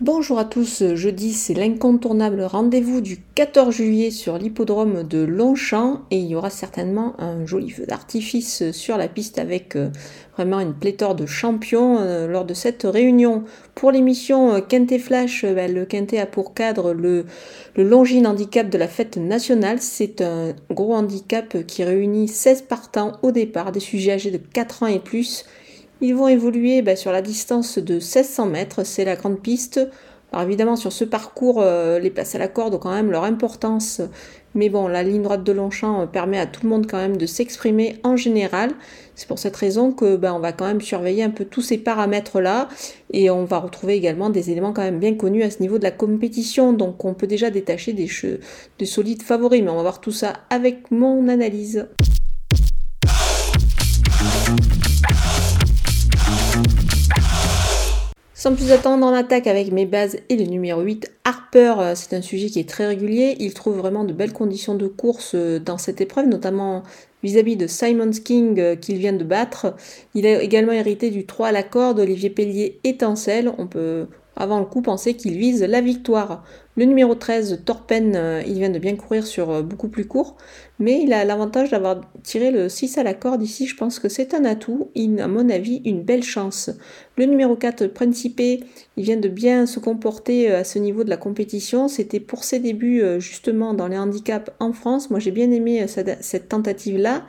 Bonjour à tous, jeudi c'est l'incontournable rendez-vous du 14 juillet sur l'hippodrome de Longchamp et il y aura certainement un joli feu d'artifice sur la piste avec euh, vraiment une pléthore de champions euh, lors de cette réunion. Pour l'émission euh, Quintet Flash, bah, le Quintet a pour cadre le, le Handicap de la fête nationale. C'est un gros handicap qui réunit 16 partants au départ, des sujets âgés de 4 ans et plus ils vont évoluer bah, sur la distance de 1600 mètres, c'est la grande piste. Alors évidemment, sur ce parcours, euh, les places à la corde ont quand même leur importance. Mais bon, la ligne droite de Longchamp euh, permet à tout le monde quand même de s'exprimer en général. C'est pour cette raison que bah, on va quand même surveiller un peu tous ces paramètres-là. Et on va retrouver également des éléments quand même bien connus à ce niveau de la compétition. Donc on peut déjà détacher des, des solides favoris. Mais on va voir tout ça avec mon analyse. Sans plus attendre, en attaque avec mes bases et le numéro 8, Harper, euh, c'est un sujet qui est très régulier. Il trouve vraiment de belles conditions de course euh, dans cette épreuve, notamment vis-à-vis de Simon King euh, qu'il vient de battre. Il a également hérité du 3 à la corde, Olivier Pellier étincelle. On peut avant le coup penser qu'il vise la victoire. Le numéro 13, Torpen, euh, il vient de bien courir sur euh, beaucoup plus court, mais il a l'avantage d'avoir tiré le 6 à la corde ici, je pense que c'est un atout, à mon avis, une belle chance. Le numéro 4, Principe, il vient de bien se comporter euh, à ce niveau de la compétition, c'était pour ses débuts justement dans les handicaps en France, moi j'ai bien aimé cette tentative-là.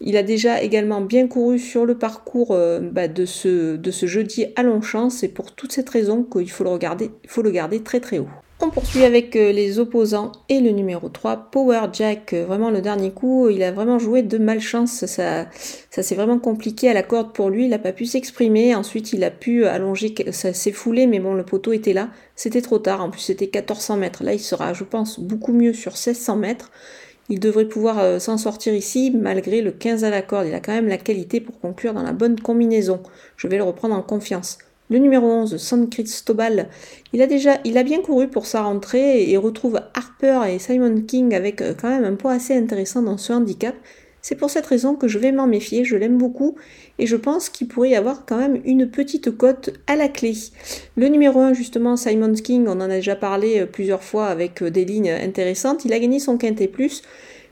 Il a déjà également bien couru sur le parcours bah, de, ce, jeudi à Longchamp. C'est pour toute cette raison qu'il faut le regarder, faut le garder très très haut. On poursuit avec euh, les opposants et le numéro 3, Power Jack. Euh, vraiment le dernier coup, il a vraiment joué de malchance. Ça, ça s'est vraiment compliqué à la corde pour lui. Il n'a pas pu s'exprimer. Ensuite, il a pu allonger, ça s'est foulé, mais bon, le poteau était là. C'était trop tard. En plus, c'était 1400 mètres. Là, il sera, je pense, beaucoup mieux sur 1600 mètres. Il devrait pouvoir euh, s'en sortir ici malgré le 15 à la corde. Il a quand même la qualité pour conclure dans la bonne combinaison. Je vais le reprendre en confiance. Le numéro 11, San Cristobal, il a déjà, il a bien couru pour sa rentrée et retrouve Harper et Simon King avec euh, quand même un poids assez intéressant dans ce handicap. C'est pour cette raison que je vais m'en méfier, je l'aime beaucoup et je pense qu'il pourrait y avoir quand même une petite cote à la clé. Le numéro 1 justement, Simon King, on en a déjà parlé euh, plusieurs fois avec euh, des lignes intéressantes, il a gagné son quintet plus.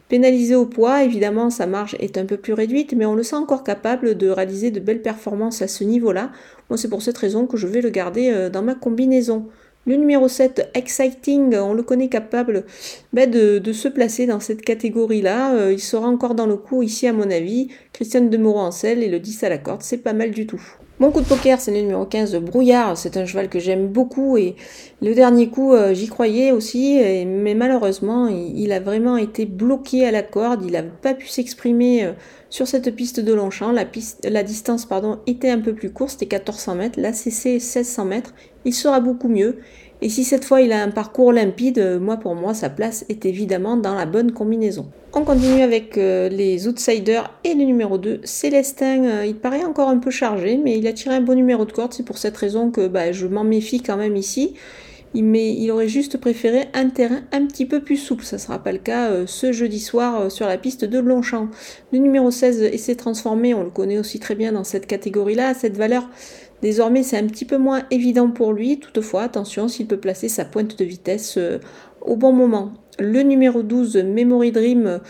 Pénalisé au poids, évidemment, sa marge est un peu plus réduite, mais on le sent encore capable de réaliser de belles performances à ce niveau-là. Moi, c'est pour cette raison que je vais le garder euh, dans ma combinaison. Le numéro 7, Exciting, on le connaît capable ben, de, se placer dans cette catégorie-là. Euh, il sera encore dans le coup ici, à mon avis. Christiane de Moreau en selle et le 10 à la corde, c'est pas mal du tout. Mon coup de poker, c'est le numéro 15, Brouillard. C'est un cheval que j'aime beaucoup et le dernier coup, euh, j'y croyais aussi, mais malheureusement, il, a vraiment été bloqué à la corde. Il n'a pas pu s'exprimer euh, sur cette piste de Longchamp. La, la distance était un peu plus courte, c'était 1400 mètres. Là, c'est 1600 mètres. Il sera beaucoup mieux. Et si cette fois il a un parcours limpide, euh, moi pour moi sa place est évidemment dans la bonne combinaison. On continue avec euh, les outsiders et le numéro 2, Célestin. Euh, il paraît encore un peu chargé, mais il a tiré un bon numéro de corde. C'est pour cette raison que bah, je m'en méfie quand même ici. Mais il aurait juste préféré un terrain un petit peu plus souple. Ça ne sera pas le cas ce jeudi soir sur la piste de Longchamp. Le numéro 16 essaie transformé, on le connaît aussi très bien dans cette catégorie-là. Cette valeur Désormais, c'est un petit peu moins évident pour lui. Toutefois, attention s'il peut placer sa pointe de vitesse euh, au bon moment. Le numéro 12, Memory Dream,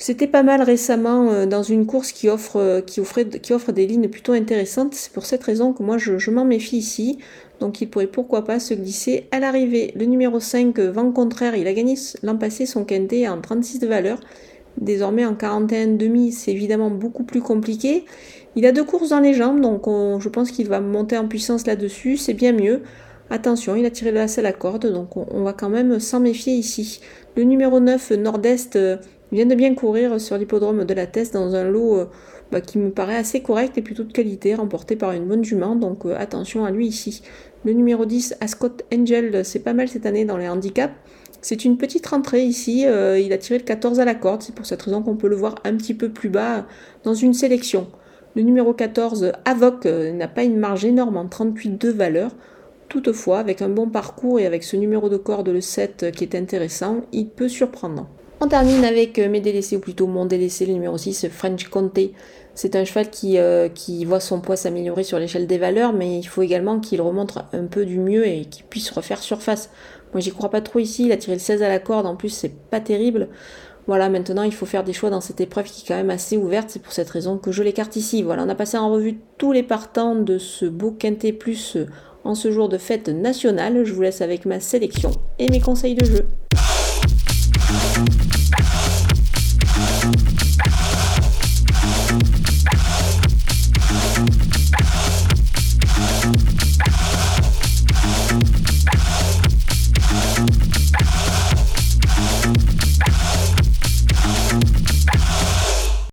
c'était pas mal récemment euh, dans une course qui offre, euh, qui, offre des lignes plutôt intéressantes. C'est pour cette raison que moi je, m'en méfie ici. Donc il pourrait pourquoi pas se glisser à l'arrivée. Le numéro 5, Vent Contraire, il a gagné l'an passé son quintet en 36 de valeur. Désormais en 41 demi, c'est évidemment beaucoup plus compliqué. Il a deux courses dans les jambes, donc je pense qu'il va monter en puissance là-dessus, c'est bien mieux. Attention, il a tiré la selle à corde, donc on, va quand même s'en méfier ici. Le numéro 9, Nord-Est, euh, vient de bien courir sur l'hippodrome de la Teste dans un lot euh, bah, qui me paraît assez correct et plutôt de qualité, remporté par une bonne jument, donc euh, attention à lui ici. Le numéro 10, Ascot Angel, c'est pas mal cette année dans les handicaps. C'est une petite rentrée ici, il a tiré le 14 à la corde, c'est pour cette raison qu'on peut le voir un petit peu plus bas dans une sélection. Le numéro 14, Avoc, euh, n'a pas une marge énorme en 38 de valeur. Toutefois, avec un bon parcours et avec ce numéro de corde, le 7, qui est intéressant, il peut surprendre. On termine avec mes délaissés, ou plutôt mon délaissé, le numéro 6, French Comté. C'est un cheval qui, qui voit son poids s'améliorer sur l'échelle des valeurs, mais il faut également qu'il remonte un peu du mieux et qu'il puisse refaire surface. Moi j'y crois pas trop ici, il a tiré le 16 à la corde, en plus c'est pas terrible. Voilà, maintenant il faut faire des choix dans cette épreuve qui est quand même assez ouverte, c'est pour cette raison que je l'écarte ici. Voilà, on a passé en revue tous les partants de ce beau Quintet Plus en ce jour de fête nationale. Je vous laisse avec ma sélection et mes conseils de jeu.